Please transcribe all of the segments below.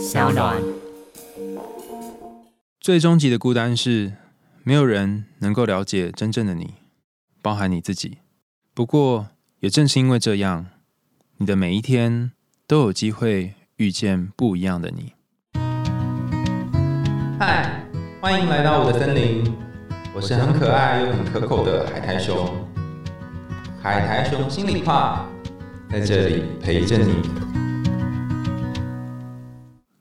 小暖。最终极的孤单是，没有人能够了解真正的你，包含你自己。不过，也正是因为这样，你的每一天都有机会遇见不一样的你。嗨，欢迎来到我的森林，我是很可爱又很可口的海苔熊。海苔熊心里话，在这里陪着你。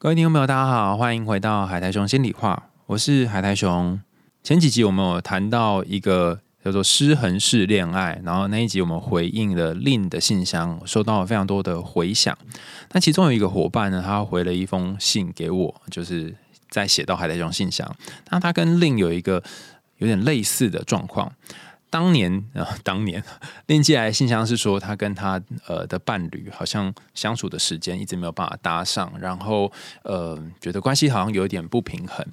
各位听众朋友，大家好，欢迎回到海苔熊心里话，我是海苔熊。前几集我们有谈到一个叫做失衡式恋爱，然后那一集我们回应了令的信箱，收到了非常多的回响。那其中有一个伙伴呢，他回了一封信给我，就是在写到海苔熊信箱。那他跟令有一个有点类似的状况。当年啊，当年 链接来信箱是说，他跟他呃的伴侣好像相处的时间一直没有办法搭上，然后呃觉得关系好像有一点不平衡。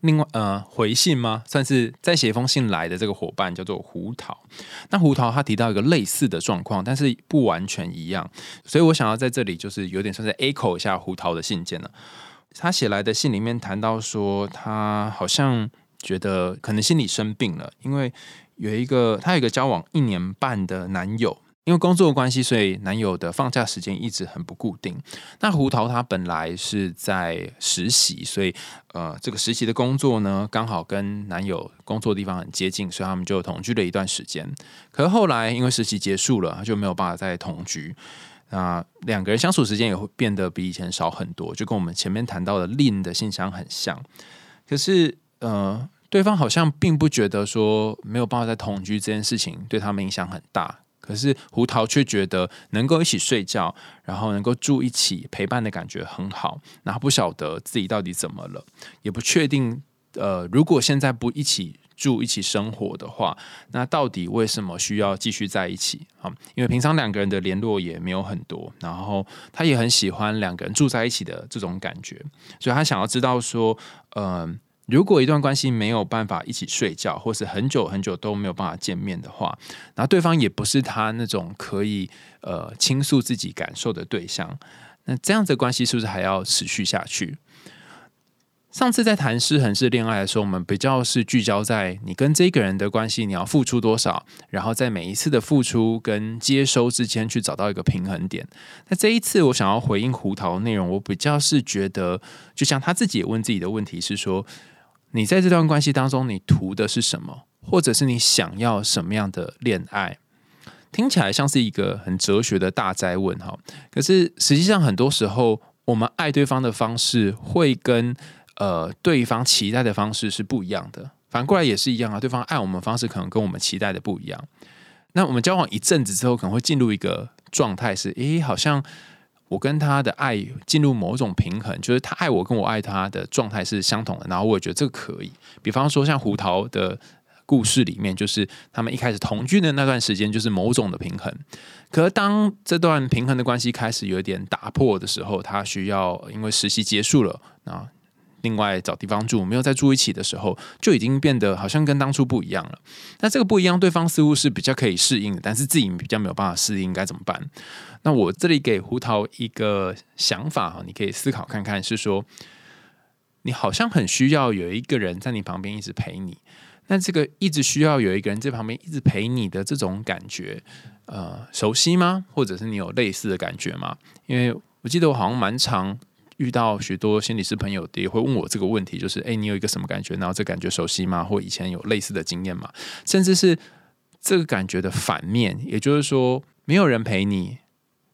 另外呃回信吗？算是再写一封信来的这个伙伴叫做胡桃。那胡桃他提到一个类似的状况，但是不完全一样，所以我想要在这里就是有点算是 echo 一下胡桃的信件了。他写来的信里面谈到说，他好像觉得可能心里生病了，因为。有一个，她有一个交往一年半的男友，因为工作关系，所以男友的放假时间一直很不固定。那胡桃她本来是在实习，所以呃，这个实习的工作呢，刚好跟男友工作的地方很接近，所以他们就同居了一段时间。可是后来因为实习结束了，就没有办法再同居。那两个人相处时间也会变得比以前少很多，就跟我们前面谈到的令的信箱很像。可是呃。对方好像并不觉得说没有办法再同居这件事情对他们影响很大，可是胡桃却觉得能够一起睡觉，然后能够住一起陪伴的感觉很好。然后不晓得自己到底怎么了，也不确定。呃，如果现在不一起住、一起生活的话，那到底为什么需要继续在一起啊？因为平常两个人的联络也没有很多，然后他也很喜欢两个人住在一起的这种感觉，所以他想要知道说，嗯。如果一段关系没有办法一起睡觉，或是很久很久都没有办法见面的话，那对方也不是他那种可以呃倾诉自己感受的对象，那这样子关系是不是还要持续下去？上次在谈失衡式恋爱的时候，我们比较是聚焦在你跟这个人的关系，你要付出多少，然后在每一次的付出跟接收之间去找到一个平衡点。那这一次我想要回应胡桃的内容，我比较是觉得，就像他自己也问自己的问题是说。你在这段关系当中，你图的是什么，或者是你想要什么样的恋爱？听起来像是一个很哲学的大灾问哈。可是实际上，很多时候我们爱对方的方式，会跟呃对方期待的方式是不一样的。反过来也是一样啊，对方爱我们方式可能跟我们期待的不一样。那我们交往一阵子之后，可能会进入一个状态，是诶，好像。我跟他的爱进入某种平衡，就是他爱我跟我爱他的状态是相同的，然后我也觉得这个可以。比方说像胡桃的故事里面，就是他们一开始同居的那段时间，就是某种的平衡。可当这段平衡的关系开始有点打破的时候，他需要因为实习结束了啊。另外找地方住，没有再住一起的时候，就已经变得好像跟当初不一样了。那这个不一样，对方似乎是比较可以适应的，但是自己比较没有办法适应，该怎么办？那我这里给胡桃一个想法哈，你可以思考看看，是说你好像很需要有一个人在你旁边一直陪你。那这个一直需要有一个人在旁边一直陪你的这种感觉，呃，熟悉吗？或者是你有类似的感觉吗？因为我记得我好像蛮长。遇到许多心理师朋友也会问我这个问题，就是哎，你有一个什么感觉？然后这感觉熟悉吗？或以前有类似的经验吗？甚至是这个感觉的反面，也就是说没有人陪你，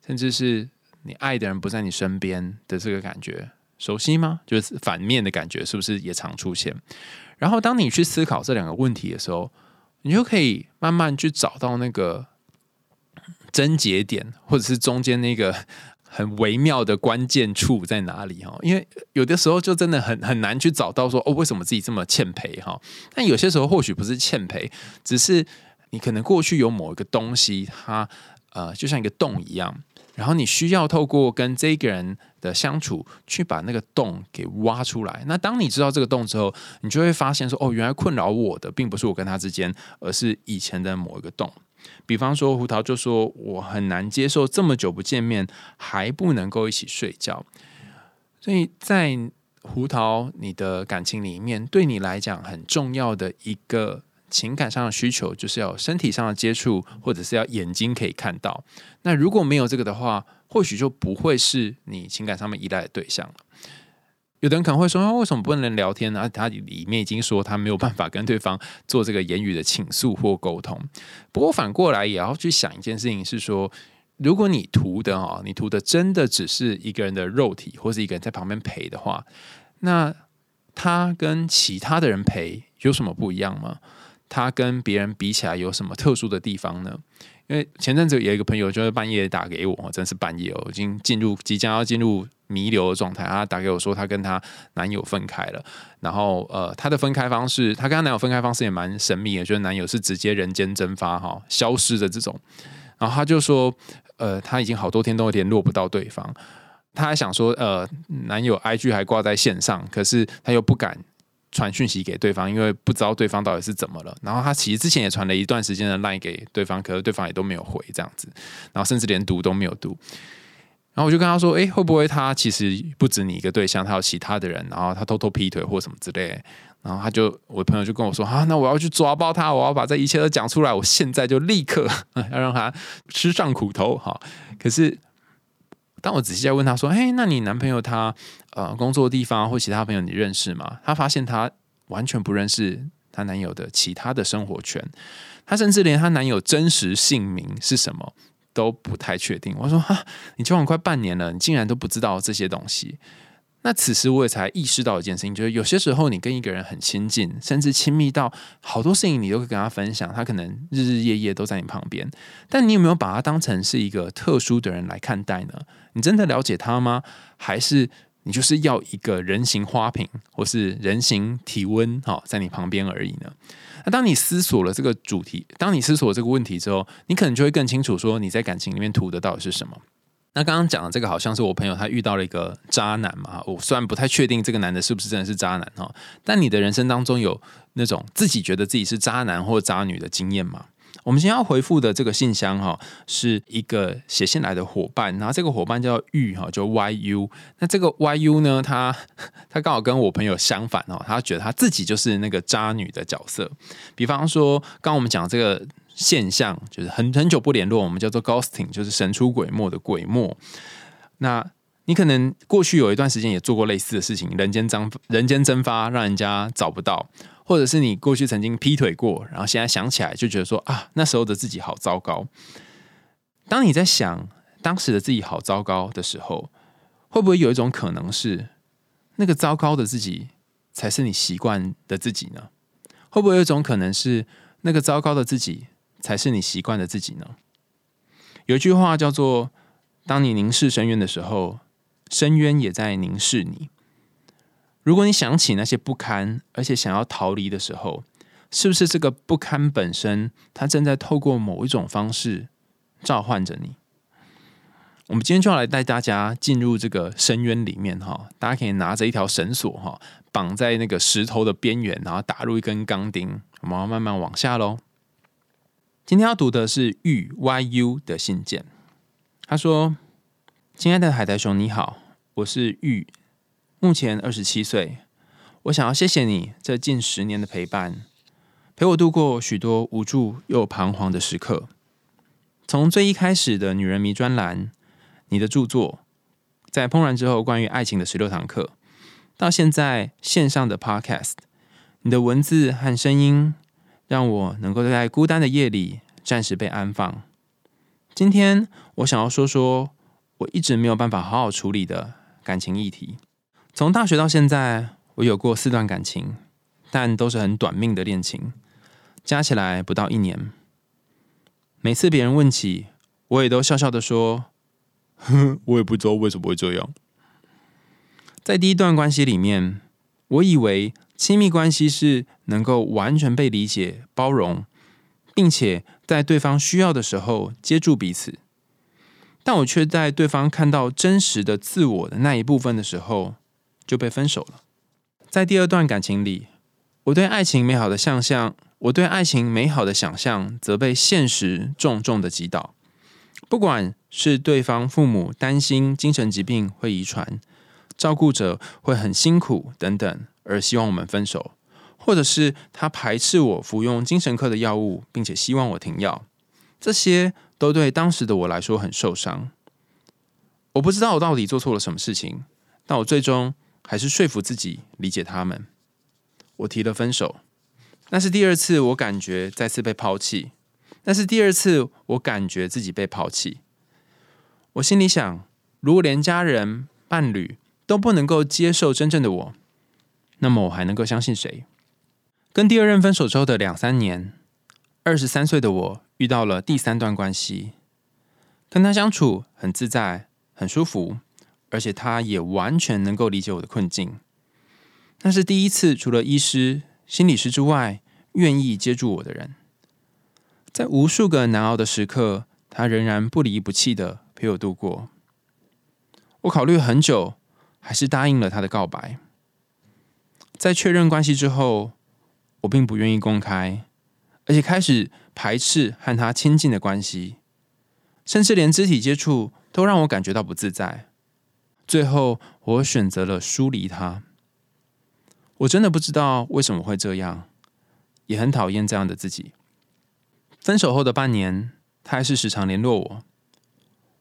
甚至是你爱的人不在你身边的这个感觉熟悉吗？就是反面的感觉是不是也常出现？然后当你去思考这两个问题的时候，你就可以慢慢去找到那个症结点，或者是中间那个。很微妙的关键处在哪里哈？因为有的时候就真的很很难去找到说哦，为什么自己这么欠赔哈？但有些时候或许不是欠赔，只是你可能过去有某一个东西，它呃就像一个洞一样，然后你需要透过跟这个人的相处，去把那个洞给挖出来。那当你知道这个洞之后，你就会发现说哦，原来困扰我的并不是我跟他之间，而是以前的某一个洞。比方说，胡桃就说：“我很难接受这么久不见面还不能够一起睡觉。”所以在胡桃你的感情里面，对你来讲很重要的一个情感上的需求，就是要身体上的接触，或者是要眼睛可以看到。那如果没有这个的话，或许就不会是你情感上面依赖的对象了。有的人可能会说，为什么不能聊天呢？他里面已经说他没有办法跟对方做这个言语的倾诉或沟通。不过反过来也要去想一件事情，是说，如果你图的啊，你图的真的只是一个人的肉体，或是一个人在旁边陪的话，那他跟其他的人陪有什么不一样吗？他跟别人比起来有什么特殊的地方呢？因为前阵子有一个朋友就是半夜打给我，真是半夜哦，已经进入即将要进入弥留的状态。他打给我说，他跟他男友分开了，然后呃，他的分开方式，他跟他男友分开方式也蛮神秘的，就是男友是直接人间蒸发哈，消失的这种。然后他就说，呃，他已经好多天都联络不到对方，他还想说，呃，男友 IG 还挂在线上，可是他又不敢。传讯息给对方，因为不知道对方到底是怎么了。然后他其实之前也传了一段时间的 line 给对方，可是对方也都没有回这样子，然后甚至连读都没有读。然后我就跟他说：“诶，会不会他其实不止你一个对象，他有其他的人，然后他偷偷劈腿或什么之类。”然后他就我朋友就跟我说：“啊，那我要去抓包他，我要把这一切都讲出来，我现在就立刻 要让他吃上苦头。”哈，可是。当我仔细在问他说：“嘿，那你男朋友他呃工作的地方或其他朋友你认识吗？”他发现他完全不认识他男友的其他的生活圈，他甚至连他男友真实姓名是什么都不太确定。我说：“哈，你交往快半年了，你竟然都不知道这些东西。”那此时我也才意识到一件事情，就是有些时候你跟一个人很亲近，甚至亲密到好多事情你都会跟他分享，他可能日日夜夜都在你旁边，但你有没有把他当成是一个特殊的人来看待呢？你真的了解他吗？还是你就是要一个人形花瓶，或是人形体温哈在你旁边而已呢？那当你思索了这个主题，当你思索这个问题之后，你可能就会更清楚说你在感情里面图的到底是什么。那刚刚讲的这个好像是我朋友他遇到了一个渣男嘛，我虽然不太确定这个男的是不是真的是渣男哈，但你的人生当中有那种自己觉得自己是渣男或渣女的经验吗？我们先要回复的这个信箱哈，是一个写信来的伙伴，然后这个伙伴叫玉哈，就 YU。那这个 YU 呢，他他刚好跟我朋友相反哦，他觉得他自己就是那个渣女的角色。比方说，刚我们讲这个。现象就是很很久不联络，我们叫做 ghosting，就是神出鬼没的鬼没。那你可能过去有一段时间也做过类似的事情，人间蒸人间蒸发，让人家找不到，或者是你过去曾经劈腿过，然后现在想起来就觉得说啊，那时候的自己好糟糕。当你在想当时的自己好糟糕的时候，会不会有一种可能是那个糟糕的自己才是你习惯的自己呢？会不会有一种可能是那个糟糕的自己？才是你习惯的自己呢？有一句话叫做：“当你凝视深渊的时候，深渊也在凝视你。”如果你想起那些不堪，而且想要逃离的时候，是不是这个不堪本身，它正在透过某一种方式召唤着你？我们今天就要来带大家进入这个深渊里面哈，大家可以拿着一条绳索哈，绑在那个石头的边缘，然后打入一根钢钉，我们要慢慢往下喽。今天要读的是玉 YU 的信件。他说：“亲爱的海苔熊，你好，我是玉，目前二十七岁。我想要谢谢你这近十年的陪伴，陪我度过许多无助又彷徨的时刻。从最一开始的女人迷专栏，你的著作，在怦然之后关于爱情的十六堂课，到现在线上的 Podcast，你的文字和声音。”让我能够在孤单的夜里暂时被安放。今天我想要说说我一直没有办法好好处理的感情议题。从大学到现在，我有过四段感情，但都是很短命的恋情，加起来不到一年。每次别人问起，我也都笑笑的说：“哼，我也不知道为什么会这样。”在第一段关系里面，我以为。亲密关系是能够完全被理解、包容，并且在对方需要的时候接住彼此。但我却在对方看到真实的自我的那一部分的时候，就被分手了。在第二段感情里，我对爱情美好的想象，我对爱情美好的想象，则被现实重重的击倒。不管是对方父母担心精神疾病会遗传。照顾者会很辛苦等等，而希望我们分手，或者是他排斥我服用精神科的药物，并且希望我停药，这些都对当时的我来说很受伤。我不知道我到底做错了什么事情，但我最终还是说服自己理解他们。我提了分手，那是第二次我感觉再次被抛弃，那是第二次我感觉自己被抛弃。我心里想，如果连家人、伴侣都不能够接受真正的我，那么我还能够相信谁？跟第二任分手之后的两三年，二十三岁的我遇到了第三段关系，跟他相处很自在、很舒服，而且他也完全能够理解我的困境。那是第一次，除了医师、心理师之外，愿意接住我的人。在无数个难熬的时刻，他仍然不离不弃的。陪我度过，我考虑很久，还是答应了他的告白。在确认关系之后，我并不愿意公开，而且开始排斥和他亲近的关系，甚至连肢体接触都让我感觉到不自在。最后，我选择了疏离他。我真的不知道为什么会这样，也很讨厌这样的自己。分手后的半年，他还是时常联络我。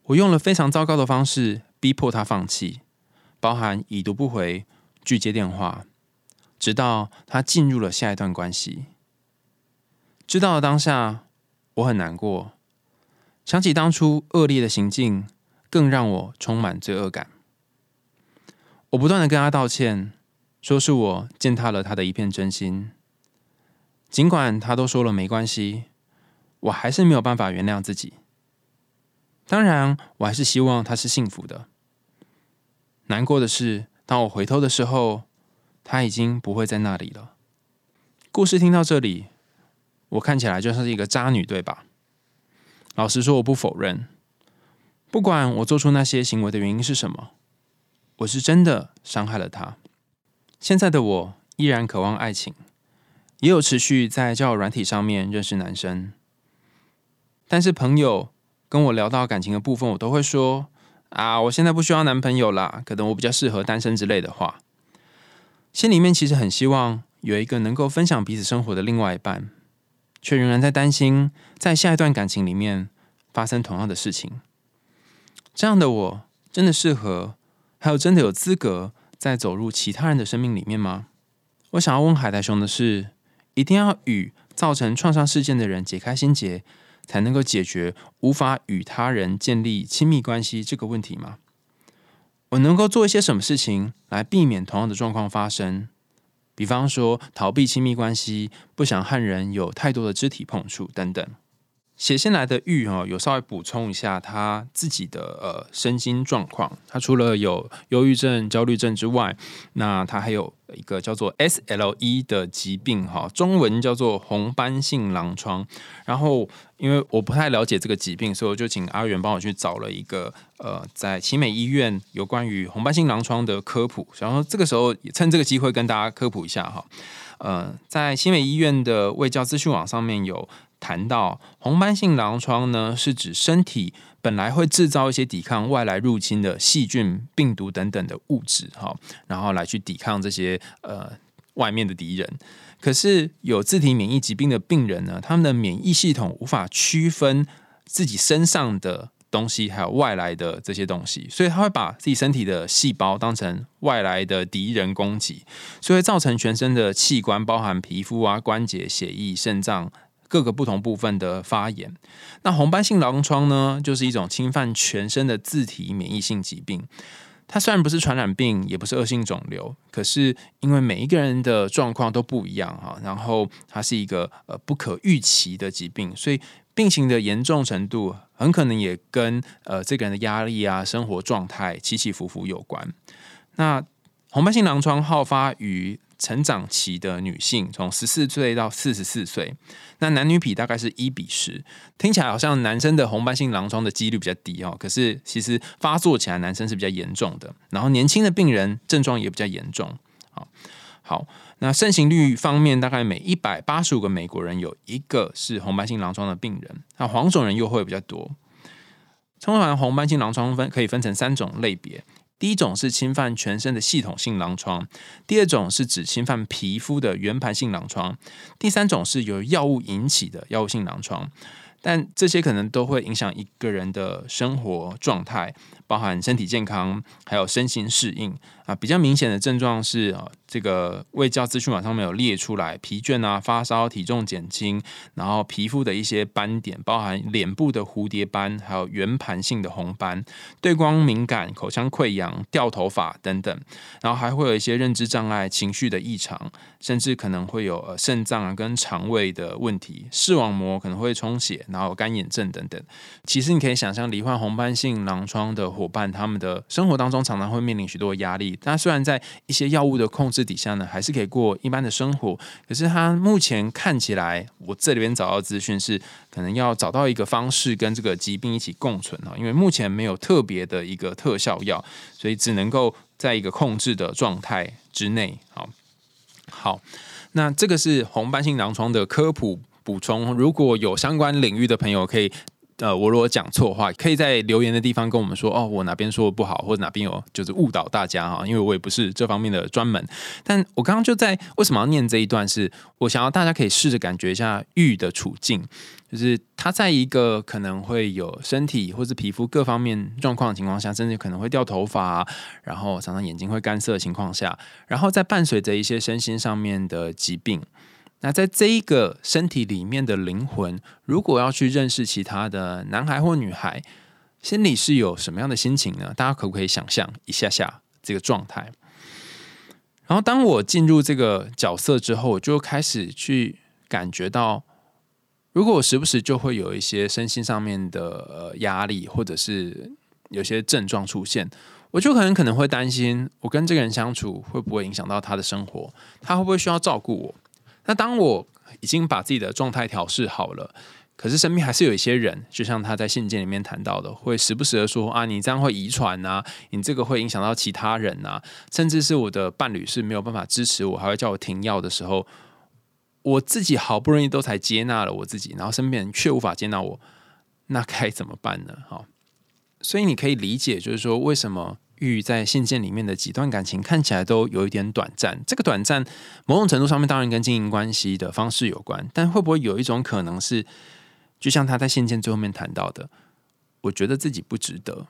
我用了非常糟糕的方式逼迫他放弃，包含已读不回、拒接电话，直到他进入了下一段关系。知道了当下，我很难过，想起当初恶劣的行径，更让我充满罪恶感。我不断的跟他道歉，说是我践踏了他的一片真心。尽管他都说了没关系，我还是没有办法原谅自己。当然，我还是希望他是幸福的。难过的是，当我回头的时候，他已经不会在那里了。故事听到这里，我看起来就像是一个渣女，对吧？老实说，我不否认。不管我做出那些行为的原因是什么，我是真的伤害了他。现在的我依然渴望爱情，也有持续在交友软体上面认识男生，但是朋友。跟我聊到感情的部分，我都会说啊，我现在不需要男朋友啦，可能我比较适合单身之类的话。心里面其实很希望有一个能够分享彼此生活的另外一半，却仍然在担心在下一段感情里面发生同样的事情。这样的我真的适合，还有真的有资格再走入其他人的生命里面吗？我想要问海苔熊的是：一定要与造成创伤事件的人解开心结？才能够解决无法与他人建立亲密关系这个问题吗？我能够做一些什么事情来避免同样的状况发生？比方说，逃避亲密关系，不想和人有太多的肢体碰触等等。写信来的玉哦，有稍微补充一下他自己的呃身心状况。他除了有忧郁症、焦虑症之外，那他还有一个叫做 SLE 的疾病哈，中文叫做红斑性狼疮。然后因为我不太了解这个疾病，所以我就请阿元帮我去找了一个呃在奇美医院有关于红斑性狼疮的科普。然后这个时候也趁这个机会跟大家科普一下哈。呃，在奇美医院的卫教资讯网上面有。谈到红斑性狼疮呢，是指身体本来会制造一些抵抗外来入侵的细菌、病毒等等的物质，哈，然后来去抵抗这些呃外面的敌人。可是有自体免疫疾病的病人呢，他们的免疫系统无法区分自己身上的东西还有外来的这些东西，所以他会把自己身体的细胞当成外来的敌人攻击，所以造成全身的器官，包含皮肤啊、关节、血液、肾脏。各个不同部分的发炎，那红斑性狼疮呢，就是一种侵犯全身的自体免疫性疾病。它虽然不是传染病，也不是恶性肿瘤，可是因为每一个人的状况都不一样哈，然后它是一个呃不可预期的疾病，所以病情的严重程度很可能也跟呃这个人的压力啊、生活状态起起伏伏有关。那红斑性狼疮好发于成长期的女性，从十四岁到四十四岁，那男女比大概是一比十，听起来好像男生的红斑性狼疮的几率比较低哦，可是其实发作起来男生是比较严重的，然后年轻的病人症状也比较严重。好，好，那盛行率方面，大概每一百八十五个美国人有一个是红斑性狼疮的病人，那黄种人又会比较多。通常红斑性狼疮分可以分成三种类别。第一种是侵犯全身的系统性狼疮，第二种是指侵犯皮肤的圆盘性狼疮，第三种是由药物引起的药物性狼疮。但这些可能都会影响一个人的生活状态，包含身体健康，还有身心适应啊。比较明显的症状是啊，这个卫教资讯网上面有列出来，疲倦啊、发烧、体重减轻，然后皮肤的一些斑点，包含脸部的蝴蝶斑，还有圆盘性的红斑，对光敏感、口腔溃疡、掉头发等等，然后还会有一些认知障碍、情绪的异常，甚至可能会有呃肾脏啊跟肠胃的问题，视网膜可能会充血。然后干眼症等等，其实你可以想象，罹患红斑性狼疮的伙伴，他们的生活当中常常会面临许多压力。他虽然在一些药物的控制底下呢，还是可以过一般的生活，可是他目前看起来，我这里边找到资讯是，可能要找到一个方式跟这个疾病一起共存啊，因为目前没有特别的一个特效药，所以只能够在一个控制的状态之内。好，好，那这个是红斑性狼疮的科普。补充，如果有相关领域的朋友可以，呃，我如果讲错话，可以在留言的地方跟我们说，哦，我哪边说的不好，或者哪边有就是误导大家哈，因为我也不是这方面的专门。但我刚刚就在为什么要念这一段，是我想要大家可以试着感觉一下玉的处境，就是他在一个可能会有身体或是皮肤各方面状况的情况下，甚至可能会掉头发，然后常常眼睛会干涩的情况下，然后在伴随着一些身心上面的疾病。那在这一个身体里面的灵魂，如果要去认识其他的男孩或女孩，心里是有什么样的心情呢？大家可不可以想象一下下这个状态？然后当我进入这个角色之后，我就开始去感觉到，如果我时不时就会有一些身心上面的压力，或者是有些症状出现，我就可能可能会担心，我跟这个人相处会不会影响到他的生活？他会不会需要照顾我？那当我已经把自己的状态调试好了，可是身边还是有一些人，就像他在信件里面谈到的，会时不时的说啊，你这样会遗传呐，你这个会影响到其他人呐，甚至是我的伴侣是没有办法支持我，还会叫我停药的时候，我自己好不容易都才接纳了我自己，然后身边人却无法接纳我，那该怎么办呢？好，所以你可以理解，就是说为什么。玉在信件里面的几段感情看起来都有一点短暂，这个短暂某种程度上面当然跟经营关系的方式有关，但会不会有一种可能是，就像他在信件最后面谈到的，我觉得自己不值得，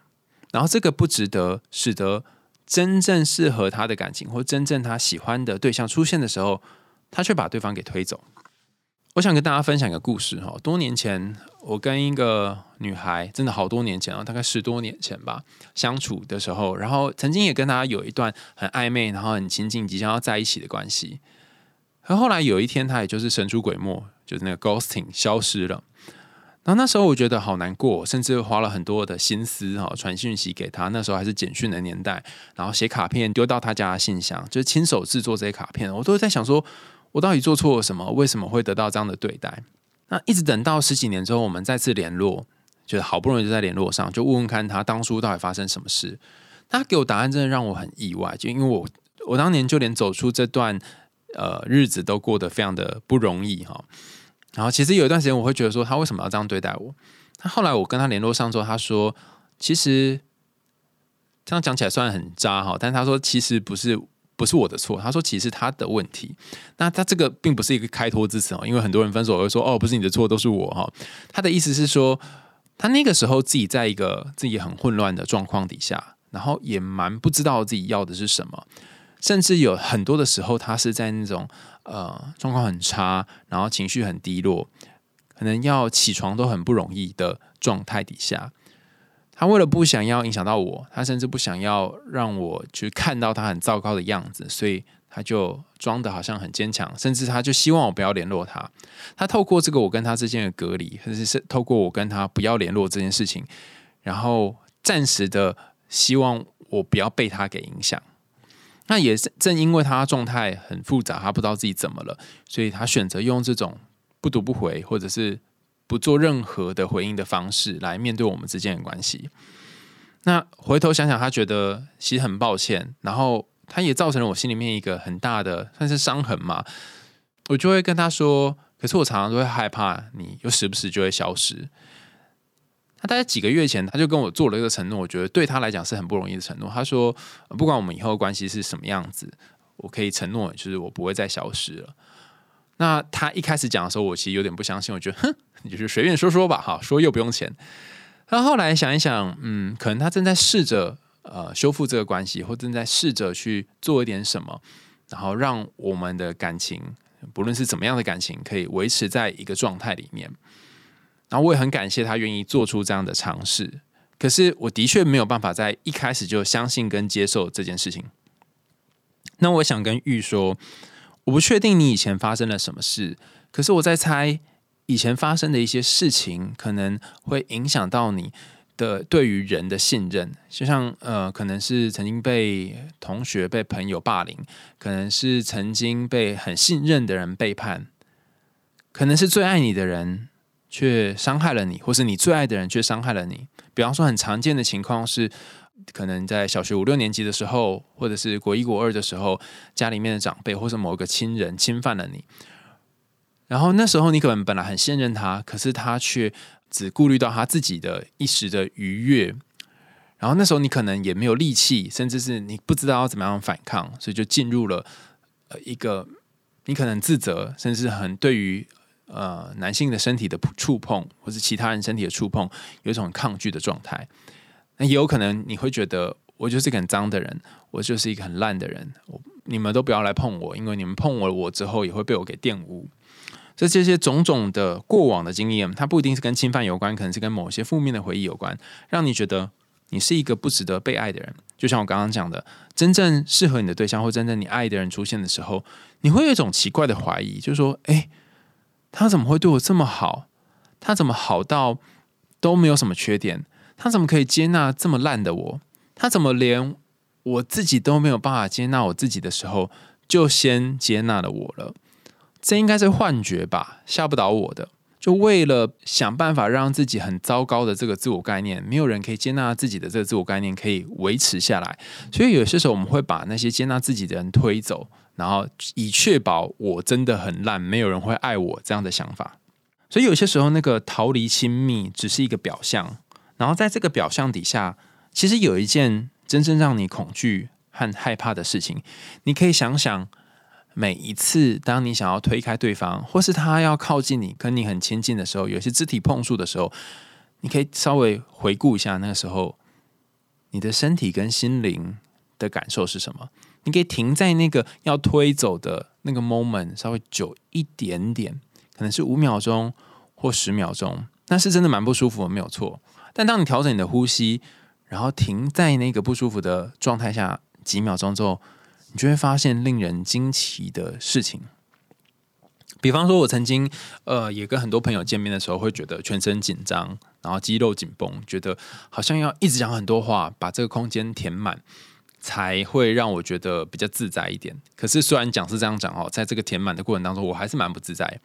然后这个不值得使得真正适合他的感情或真正他喜欢的对象出现的时候，他却把对方给推走。我想跟大家分享一个故事哈。多年前，我跟一个女孩，真的好多年前啊，大概十多年前吧，相处的时候，然后曾经也跟她有一段很暧昧，然后很亲近，即将要在一起的关系。可后来有一天，她也就是神出鬼没，就是那个 ghosting 消失了。然后那时候我觉得好难过，甚至花了很多的心思哈，传讯息给她。那时候还是简讯的年代，然后写卡片丢到她家的信箱，就是亲手制作这些卡片。我都在想说。我到底做错了什么？为什么会得到这样的对待？那一直等到十几年之后，我们再次联络，就是好不容易就在联络上，就问问看他当初到底发生什么事。他给我答案，真的让我很意外。就因为我我当年就连走出这段呃日子都过得非常的不容易哈。然后其实有一段时间，我会觉得说他为什么要这样对待我？他后来我跟他联络上之后，他说其实这样讲起来虽然很渣哈，但他说其实不是。不是我的错，他说其实他的问题。那他这个并不是一个开脱之词哦，因为很多人分手会说哦，不是你的错，都是我哈。他的意思是说，他那个时候自己在一个自己很混乱的状况底下，然后也蛮不知道自己要的是什么，甚至有很多的时候，他是在那种呃状况很差，然后情绪很低落，可能要起床都很不容易的状态底下。他为了不想要影响到我，他甚至不想要让我去看到他很糟糕的样子，所以他就装的好像很坚强，甚至他就希望我不要联络他。他透过这个我跟他之间的隔离，甚至是透过我跟他不要联络这件事情，然后暂时的希望我不要被他给影响。那也是正因为他状态很复杂，他不知道自己怎么了，所以他选择用这种不读不回，或者是。不做任何的回应的方式来面对我们之间的关系。那回头想想，他觉得其实很抱歉，然后他也造成了我心里面一个很大的算是伤痕嘛。我就会跟他说：“可是我常常都会害怕你，又时不时就会消失。”他大概几个月前，他就跟我做了一个承诺，我觉得对他来讲是很不容易的承诺。他说，不管我们以后关系是什么样子，我可以承诺，就是我不会再消失了。那他一开始讲的时候，我其实有点不相信，我觉得，哼，你就是随便说说吧，哈，说又不用钱。那后来想一想，嗯，可能他正在试着呃修复这个关系，或正在试着去做一点什么，然后让我们的感情，不论是怎么样的感情，可以维持在一个状态里面。然后我也很感谢他愿意做出这样的尝试，可是我的确没有办法在一开始就相信跟接受这件事情。那我想跟玉说，我不确定你以前发生了什么事，可是我在猜以前发生的一些事情可能会影响到你的对于人的信任，就像呃，可能是曾经被同学、被朋友霸凌，可能是曾经被很信任的人背叛，可能是最爱你的人。却伤害了你，或是你最爱的人却伤害了你。比方说，很常见的情况是，可能在小学五六年级的时候，或者是国一国二的时候，家里面的长辈或是某一个亲人侵犯了你。然后那时候你可能本来很信任他，可是他却只顾虑到他自己的一时的愉悦。然后那时候你可能也没有力气，甚至是你不知道要怎么样反抗，所以就进入了呃一个你可能自责，甚至很对于。呃，男性的身体的触碰，或是其他人身体的触碰，有一种抗拒的状态。那也有可能你会觉得，我就是一个很脏的人，我就是一个很烂的人，我你们都不要来碰我，因为你们碰我我之后也会被我给玷污。这这些种种的过往的经验，它不一定是跟侵犯有关，可能是跟某些负面的回忆有关，让你觉得你是一个不值得被爱的人。就像我刚刚讲的，真正适合你的对象或真正你爱的人出现的时候，你会有一种奇怪的怀疑，就是说，哎。他怎么会对我这么好？他怎么好到都没有什么缺点？他怎么可以接纳这么烂的我？他怎么连我自己都没有办法接纳我自己的时候，就先接纳了我了？这应该是幻觉吧？吓不倒我的。就为了想办法让自己很糟糕的这个自我概念，没有人可以接纳自己的这个自我概念可以维持下来。所以有些时候我们会把那些接纳自己的人推走。然后以确保我真的很烂，没有人会爱我这样的想法，所以有些时候那个逃离亲密只是一个表象，然后在这个表象底下，其实有一件真正让你恐惧和害怕的事情。你可以想想，每一次当你想要推开对方，或是他要靠近你，跟你很亲近的时候，有些肢体碰触的时候，你可以稍微回顾一下那个时候，你的身体跟心灵的感受是什么。你可以停在那个要推走的那个 moment，稍微久一点点，可能是五秒钟或十秒钟，那是真的蛮不舒服的，没有错。但当你调整你的呼吸，然后停在那个不舒服的状态下几秒钟之后，你就会发现令人惊奇的事情。比方说，我曾经呃也跟很多朋友见面的时候，会觉得全身紧张，然后肌肉紧绷，觉得好像要一直讲很多话，把这个空间填满。才会让我觉得比较自在一点。可是虽然讲是这样讲哦，在这个填满的过程当中，我还是蛮不自在。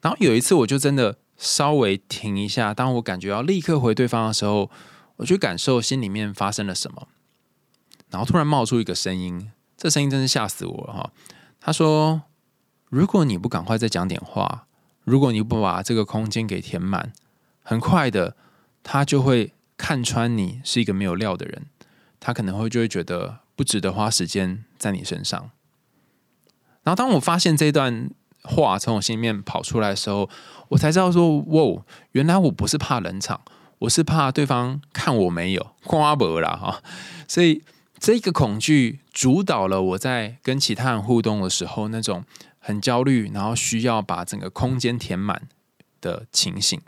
然后有一次，我就真的稍微停一下，当我感觉要立刻回对方的时候，我去感受心里面发生了什么。然后突然冒出一个声音，这声音真是吓死我了哈！他说：“如果你不赶快再讲点话，如果你不把这个空间给填满，很快的他就会看穿你是一个没有料的人。”他可能会就会觉得不值得花时间在你身上。然后当我发现这段话从我心里面跑出来的时候，我才知道说：“哇，原来我不是怕冷场，我是怕对方看我没有夸博啦哈。”所以这个恐惧主导了我在跟其他人互动的时候那种很焦虑，然后需要把整个空间填满的情形。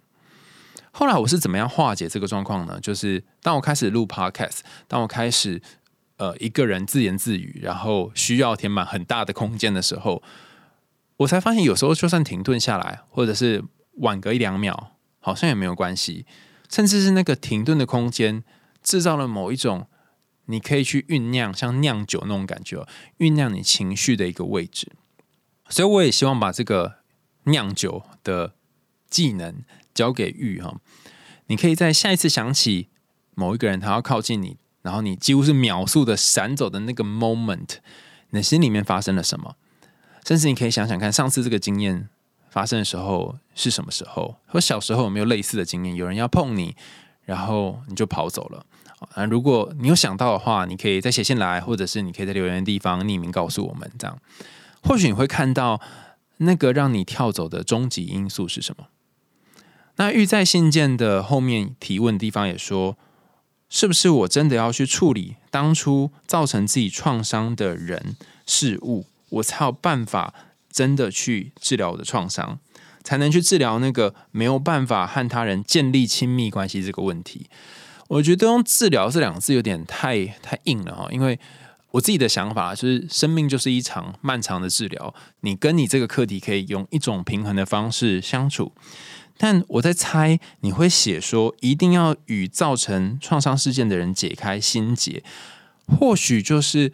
后来我是怎么样化解这个状况呢？就是当我开始录 podcast，当我开始呃一个人自言自语，然后需要填满很大的空间的时候，我才发现有时候就算停顿下来，或者是晚隔一两秒，好像也没有关系。甚至是那个停顿的空间，制造了某一种你可以去酝酿，像酿酒那种感觉，酝酿你情绪的一个位置。所以我也希望把这个酿酒的技能。交给玉哈，你可以在下一次想起某一个人，他要靠近你，然后你几乎是秒速的闪走的那个 moment，你的心里面发生了什么？甚至你可以想想看，上次这个经验发生的时候是什么时候？或小时候有没有类似的经验？有人要碰你，然后你就跑走了。啊，如果你有想到的话，你可以再写信来，或者是你可以在留言的地方匿名告诉我们，这样或许你会看到那个让你跳走的终极因素是什么。那玉在信件的后面提问地方也说，是不是我真的要去处理当初造成自己创伤的人事物，我才有办法真的去治疗我的创伤，才能去治疗那个没有办法和他人建立亲密关系这个问题。我觉得用治疗这两个字有点太太硬了哈，因为我自己的想法就是，生命就是一场漫长的治疗，你跟你这个课题可以用一种平衡的方式相处。但我在猜，你会写说一定要与造成创伤事件的人解开心结，或许就是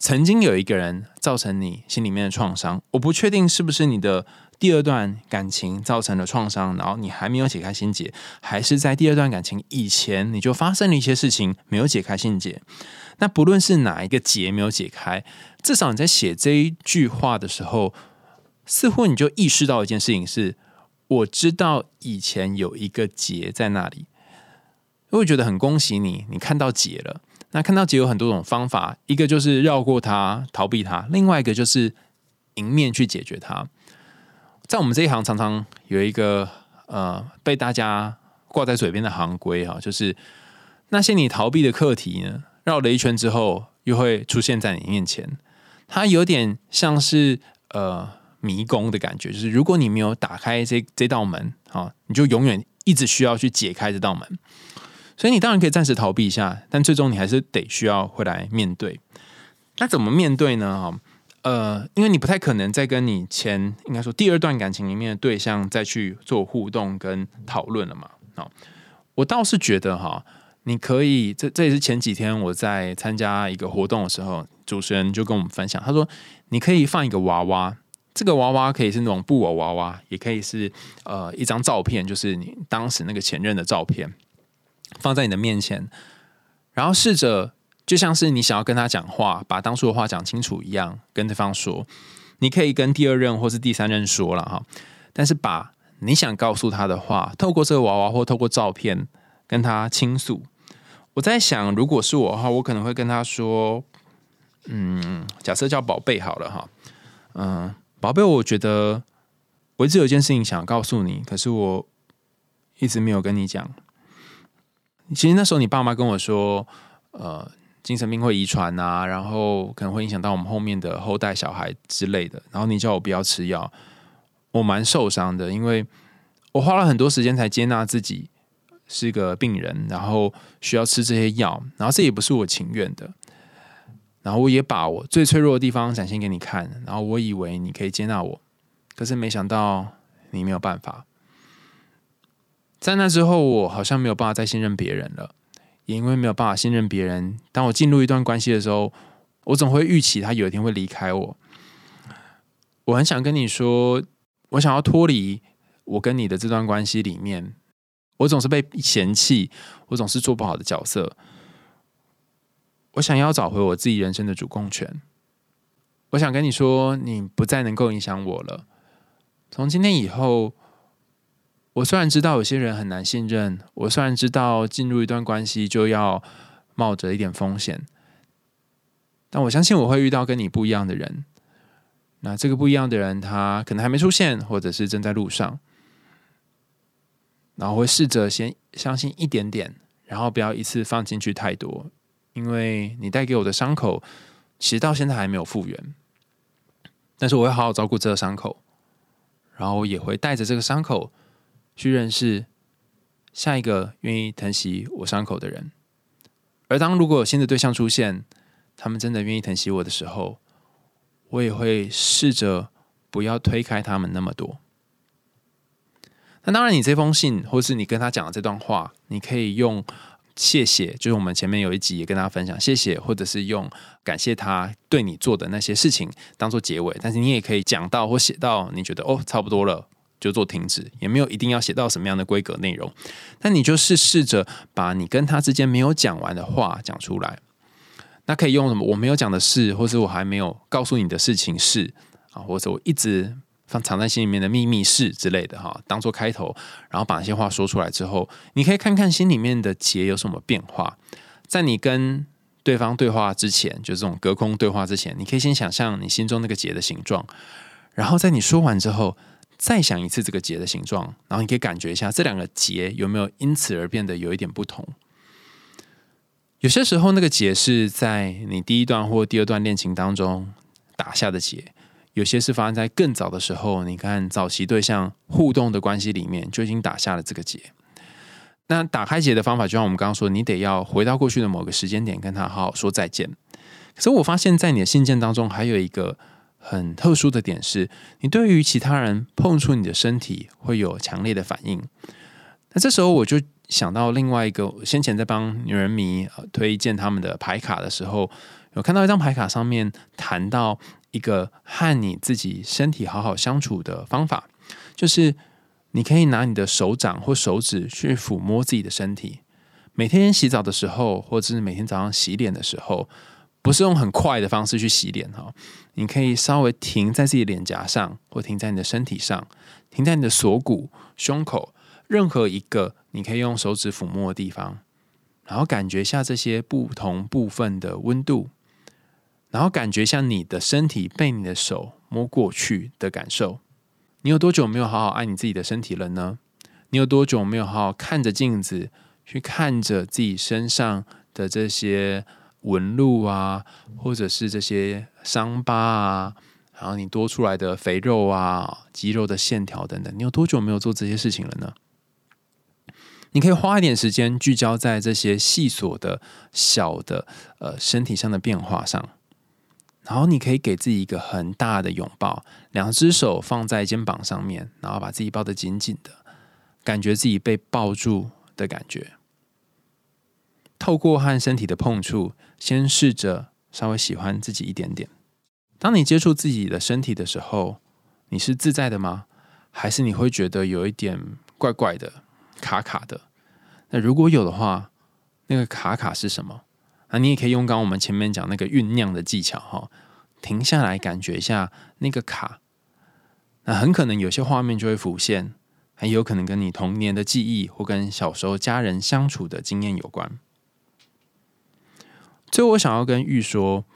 曾经有一个人造成你心里面的创伤，我不确定是不是你的。第二段感情造成了创伤，然后你还没有解开心结，还是在第二段感情以前你就发生了一些事情没有解开心结。那不论是哪一个结没有解开，至少你在写这一句话的时候，似乎你就意识到一件事情：是我知道以前有一个结在那里。我会觉得很恭喜你，你看到结了。那看到结有很多种方法，一个就是绕过它、逃避它，另外一个就是迎面去解决它。在我们这一行，常常有一个呃被大家挂在嘴边的行规哈，就是那些你逃避的课题呢，绕了一圈之后，又会出现在你面前。它有点像是呃迷宫的感觉，就是如果你没有打开这这道门，啊，你就永远一直需要去解开这道门。所以你当然可以暂时逃避一下，但最终你还是得需要回来面对。那怎么面对呢？哈？呃，因为你不太可能再跟你前应该说第二段感情里面的对象再去做互动跟讨论了嘛？好，我倒是觉得哈，你可以这这也是前几天我在参加一个活动的时候，主持人就跟我们分享，他说你可以放一个娃娃，这个娃娃可以是那种布偶娃娃，也可以是呃一张照片，就是你当时那个前任的照片，放在你的面前，然后试着。就像是你想要跟他讲话，把当初的话讲清楚一样，跟对方说，你可以跟第二任或是第三任说了哈，但是把你想告诉他的话，透过这个娃娃或透过照片跟他倾诉。我在想，如果是我的话，我可能会跟他说，嗯，假设叫宝贝好了哈，嗯，宝贝，我觉得我一直有一件事情想告诉你，可是我一直没有跟你讲。其实那时候你爸妈跟我说，呃。精神病会遗传啊，然后可能会影响到我们后面的后代小孩之类的。然后你叫我不要吃药，我蛮受伤的，因为我花了很多时间才接纳自己是个病人，然后需要吃这些药，然后这也不是我情愿的。然后我也把我最脆弱的地方展现给你看，然后我以为你可以接纳我，可是没想到你没有办法。在那之后，我好像没有办法再信任别人了。也因为没有办法信任别人，当我进入一段关系的时候，我总会预期他有一天会离开我。我很想跟你说，我想要脱离我跟你的这段关系里面，我总是被嫌弃，我总是做不好的角色。我想要找回我自己人生的主控权。我想跟你说，你不再能够影响我了。从今天以后。我虽然知道有些人很难信任，我虽然知道进入一段关系就要冒着一点风险，但我相信我会遇到跟你不一样的人。那这个不一样的人，他可能还没出现，或者是正在路上。然后会试着先相信一点点，然后不要一次放进去太多，因为你带给我的伤口，其实到现在还没有复原。但是我会好好照顾这个伤口，然后也会带着这个伤口。去认识下一个愿意疼惜我伤口的人，而当如果有新的对象出现，他们真的愿意疼惜我的时候，我也会试着不要推开他们那么多。那当然，你这封信或是你跟他讲的这段话，你可以用谢谢，就是我们前面有一集也跟大家分享谢谢，或者是用感谢他对你做的那些事情当做结尾。但是你也可以讲到或写到你觉得哦差不多了。就做停止，也没有一定要写到什么样的规格内容，但你就是试着把你跟他之间没有讲完的话讲出来。那可以用什么？我没有讲的事，或是我还没有告诉你的事情是啊，或者我一直放藏在心里面的秘密是之类的哈，当做开头，然后把那些话说出来之后，你可以看看心里面的结有什么变化。在你跟对方对话之前，就这种隔空对话之前，你可以先想象你心中那个结的形状，然后在你说完之后，再想一次这个结的形状，然后你可以感觉一下这两个结有没有因此而变得有一点不同。有些时候，那个结是在你第一段或第二段恋情当中打下的结。有些是发生在更早的时候，你看早期对象互动的关系里面就已经打下了这个结。那打开结的方法，就像我们刚刚说，你得要回到过去的某个时间点，跟他好好说再见。可是我发现，在你的信件当中，还有一个很特殊的点是，你对于其他人碰触你的身体会有强烈的反应。那这时候我就想到另外一个，先前在帮女人迷推荐他们的牌卡的时候，有看到一张牌卡上面谈到。一个和你自己身体好好相处的方法，就是你可以拿你的手掌或手指去抚摸自己的身体。每天洗澡的时候，或者是每天早上洗脸的时候，不是用很快的方式去洗脸哈，你可以稍微停在自己脸颊上，或停在你的身体上，停在你的锁骨、胸口任何一个你可以用手指抚摸的地方，然后感觉下这些不同部分的温度。然后感觉像你的身体被你的手摸过去的感受。你有多久没有好好爱你自己的身体了呢？你有多久没有好好看着镜子，去看着自己身上的这些纹路啊，或者是这些伤疤啊，然后你多出来的肥肉啊、肌肉的线条等等，你有多久没有做这些事情了呢？你可以花一点时间聚焦在这些细琐的小的呃身体上的变化上。然后你可以给自己一个很大的拥抱，两只手放在肩膀上面，然后把自己抱得紧紧的，感觉自己被抱住的感觉。透过和身体的碰触，先试着稍微喜欢自己一点点。当你接触自己的身体的时候，你是自在的吗？还是你会觉得有一点怪怪的、卡卡的？那如果有的话，那个卡卡是什么？那你也可以用刚我们前面讲那个酝酿的技巧哈，停下来感觉一下那个卡，那很可能有些画面就会浮现，还有可能跟你童年的记忆或跟小时候家人相处的经验有关。所以，我想要跟玉说，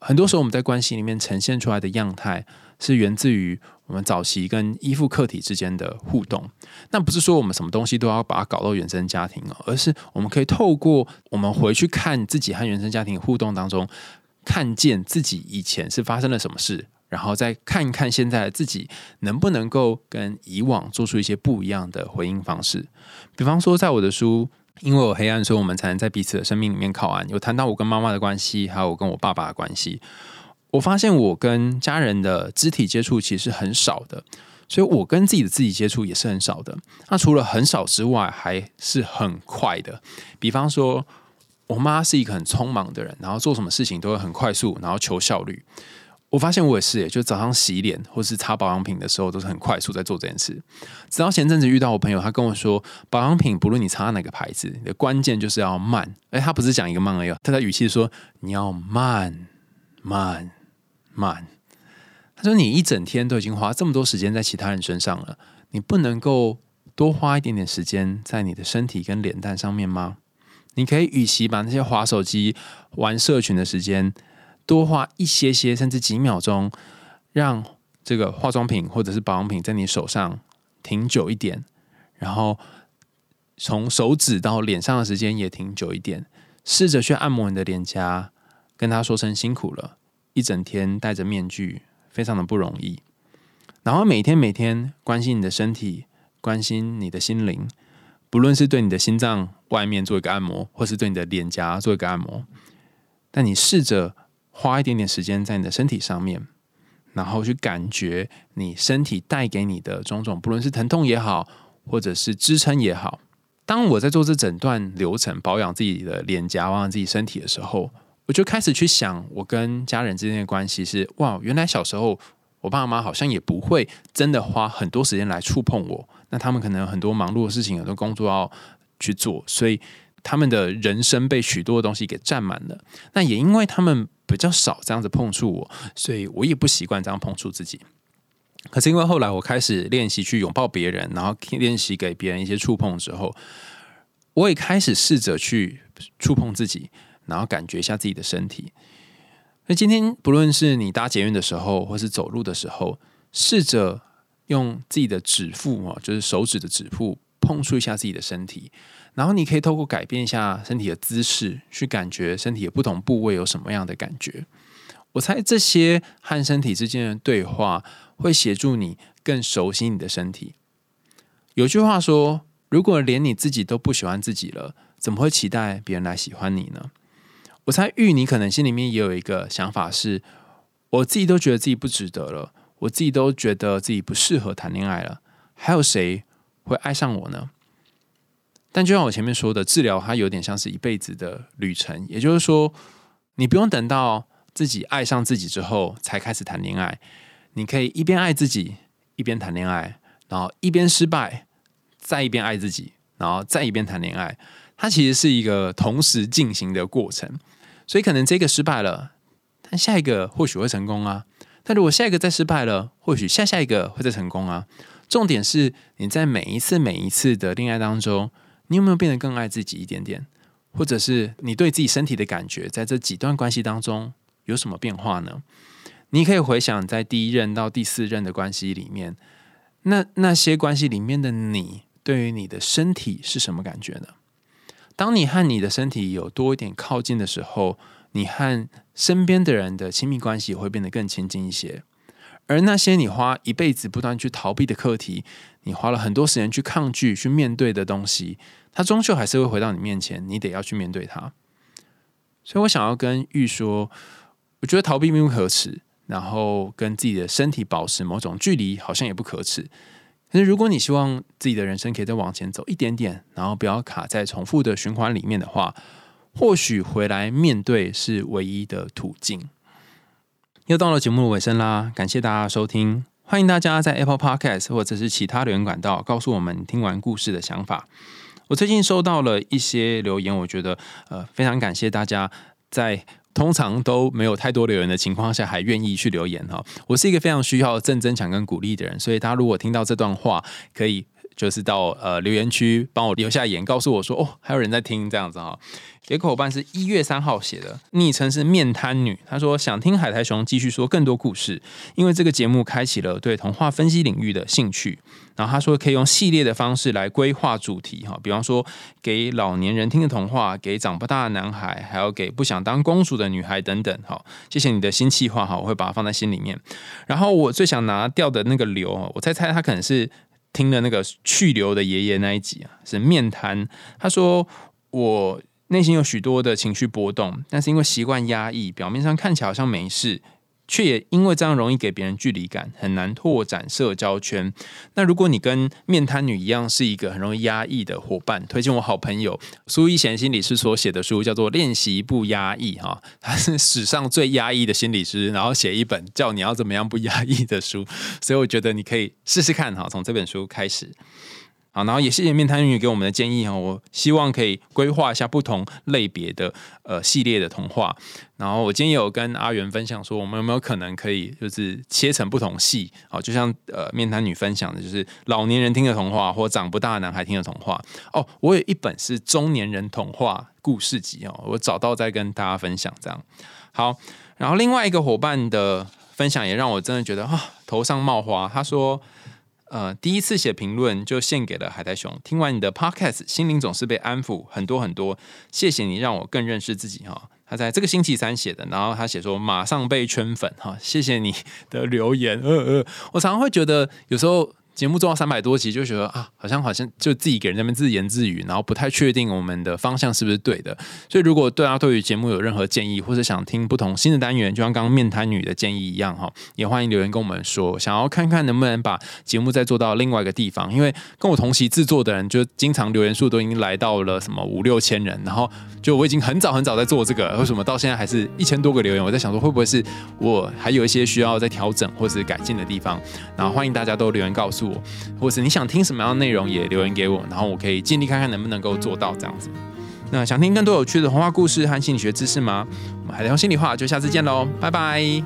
很多时候我们在关系里面呈现出来的样态，是源自于。我们早期跟依附客体之间的互动，那不是说我们什么东西都要把它搞到原生家庭哦，而是我们可以透过我们回去看自己和原生家庭互动当中，看见自己以前是发生了什么事，然后再看一看现在自己能不能够跟以往做出一些不一样的回应方式。比方说，在我的书《因为有黑暗，所以我们才能在彼此的生命里面靠岸》，有谈到我跟妈妈的关系，还有我跟我爸爸的关系。我发现我跟家人的肢体接触其实很少的，所以我跟自己的肢体接触也是很少的。那除了很少之外，还是很快的。比方说，我妈是一个很匆忙的人，然后做什么事情都会很快速，然后求效率。我发现我也是，就早上洗脸或是擦保养品的时候，都是很快速在做这件事。直到前阵子遇到我朋友，他跟我说，保养品不论你擦哪个牌子，你的关键就是要慢。哎，他不是讲一个慢而已，他的语气说你要慢慢。慢，他说：“你一整天都已经花这么多时间在其他人身上了，你不能够多花一点点时间在你的身体跟脸蛋上面吗？你可以与其把那些划手机、玩社群的时间，多花一些些，甚至几秒钟，让这个化妆品或者是保养品在你手上停久一点，然后从手指到脸上的时间也停久一点，试着去按摩你的脸颊，跟他说声辛苦了。”一整天戴着面具，非常的不容易。然后每天每天关心你的身体，关心你的心灵，不论是对你的心脏外面做一个按摩，或是对你的脸颊做一个按摩。但你试着花一点点时间在你的身体上面，然后去感觉你身体带给你的种种，不论是疼痛也好，或者是支撑也好。当我在做这整段流程，保养自己的脸颊，保养自己身体的时候。我就开始去想，我跟家人之间的关系是哇，原来小时候我爸妈好像也不会真的花很多时间来触碰我。那他们可能有很多忙碌的事情，很多工作要去做，所以他们的人生被许多的东西给占满了。那也因为他们比较少这样子碰触我，所以我也不习惯这样碰触自己。可是因为后来我开始练习去拥抱别人，然后练习给别人一些触碰之后，我也开始试着去触碰自己，然后感觉一下自己的身体。那今天不论是你搭捷运的时候，或是走路的时候，试着用自己的指腹啊，就是手指的指腹碰触一下自己的身体，然后你可以透过改变一下身体的姿势，去感觉身体的不同部位有什么样的感觉。我猜这些和身体之间的对话会协助你更熟悉你的身体。有句话说：“如果连你自己都不喜欢自己了，怎么会期待别人来喜欢你呢？”我猜玉，你可能心里面也有一个想法是：我自己都觉得自己不值得了，我自己都觉得自己不适合谈恋爱了，还有谁会爱上我呢？但就像我前面说的，治疗它有点像是一辈子的旅程，也就是说，你不用等到自己爱上自己之后才开始谈恋爱，你可以一边爱自己，一边谈恋爱，然后一边失败，再一边爱自己，然后再一边谈恋爱，它其实是一个同时进行的过程。所以可能这个失败了，但下一个或许会成功啊。但如果下一个再失败了，或许下下一个会再成功啊。重点是你在每一次每一次的恋爱当中，你有没有变得更爱自己一点点？或者是你对自己身体的感觉，在这几段关系当中有什么变化呢？你可以回想在第一任到第四任的关系里面，那那些关系里面的你，对于你的身体是什么感觉呢？当你和你的身体有多一点靠近的时候，你和身边的人的亲密关系会变得更亲近一些。而那些你花一辈子不断去逃避的课题，你花了很多时间去抗拒、去面对的东西，它终究还是会回到你面前，你得要去面对它。所以我想要跟玉说，我觉得逃避并不可耻，然后跟自己的身体保持某种距离，好像也不可耻。可是，如果你希望自己的人生可以再往前走一点点，然后不要卡在重复的循环里面的话，或许回来面对是唯一的途径。又到了节目的尾声啦，感谢大家收听，欢迎大家在 Apple Podcast 或者是其他留言管道告诉我们听完故事的想法。我最近收到了一些留言，我觉得呃非常感谢大家在。通常都没有太多留言的情况下，还愿意去留言哈。我是一个非常需要正增强跟鼓励的人，所以大家如果听到这段话，可以就是到呃留言区帮我留下言，告诉我说哦，还有人在听这样子哈。有个伙伴是一月三号写的，昵称是面瘫女。她说想听海苔熊继续说更多故事，因为这个节目开启了对童话分析领域的兴趣。然后她说可以用系列的方式来规划主题哈，比方说给老年人听的童话，给长不大的男孩，还有给不想当公主的女孩等等。好，谢谢你的新计划哈，我会把它放在心里面。然后我最想拿掉的那个瘤，我猜猜他可能是听了那个去留的爷爷那一集啊，是面谈。他说我。内心有许多的情绪波动，但是因为习惯压抑，表面上看起来好像没事，却也因为这样容易给别人距离感，很难拓展社交圈。那如果你跟面瘫女一样是一个很容易压抑的伙伴，推荐我好朋友苏一贤心理师所写的书，叫做《练习不压抑》哈，他是史上最压抑的心理师，然后写一本叫你要怎么样不压抑的书，所以我觉得你可以试试看哈，从这本书开始。好，然后也谢谢面瘫女给我们的建议哈，我希望可以规划一下不同类别的呃系列的童话。然后我今天有跟阿元分享说，我们有没有可能可以就是切成不同系啊？就像呃面瘫女分享的，就是老年人听的童话，或长不大的男孩听的童话。哦，我有一本是中年人童话故事集哦，我找到再跟大家分享这样。好，然后另外一个伙伴的分享也让我真的觉得啊头上冒花，他说。呃，第一次写评论就献给了海苔熊。听完你的 podcast，心灵总是被安抚很多很多。谢谢你让我更认识自己哈。他在这个星期三写的，然后他写说马上被圈粉哈。谢谢你的留言，呃呃，我常常会觉得有时候。节目做到三百多集，就觉得啊，好像好像就自己给人家们自言自语，然后不太确定我们的方向是不是对的。所以，如果大家对于节目有任何建议，或者想听不同新的单元，就像刚刚面瘫女的建议一样哈，也欢迎留言跟我们说，想要看看能不能把节目再做到另外一个地方。因为跟我同期制作的人，就经常留言数都已经来到了什么五六千人，然后就我已经很早很早在做这个，为什么到现在还是一千多个留言？我在想说，会不会是我还有一些需要再调整或是改进的地方？然后欢迎大家都留言告诉我。或是你想听什么样的内容，也留言给我，然后我可以尽力看看能不能够做到这样子。那想听更多有趣的童话故事和心理学知识吗？我们海苔心里话就下次见喽，拜拜。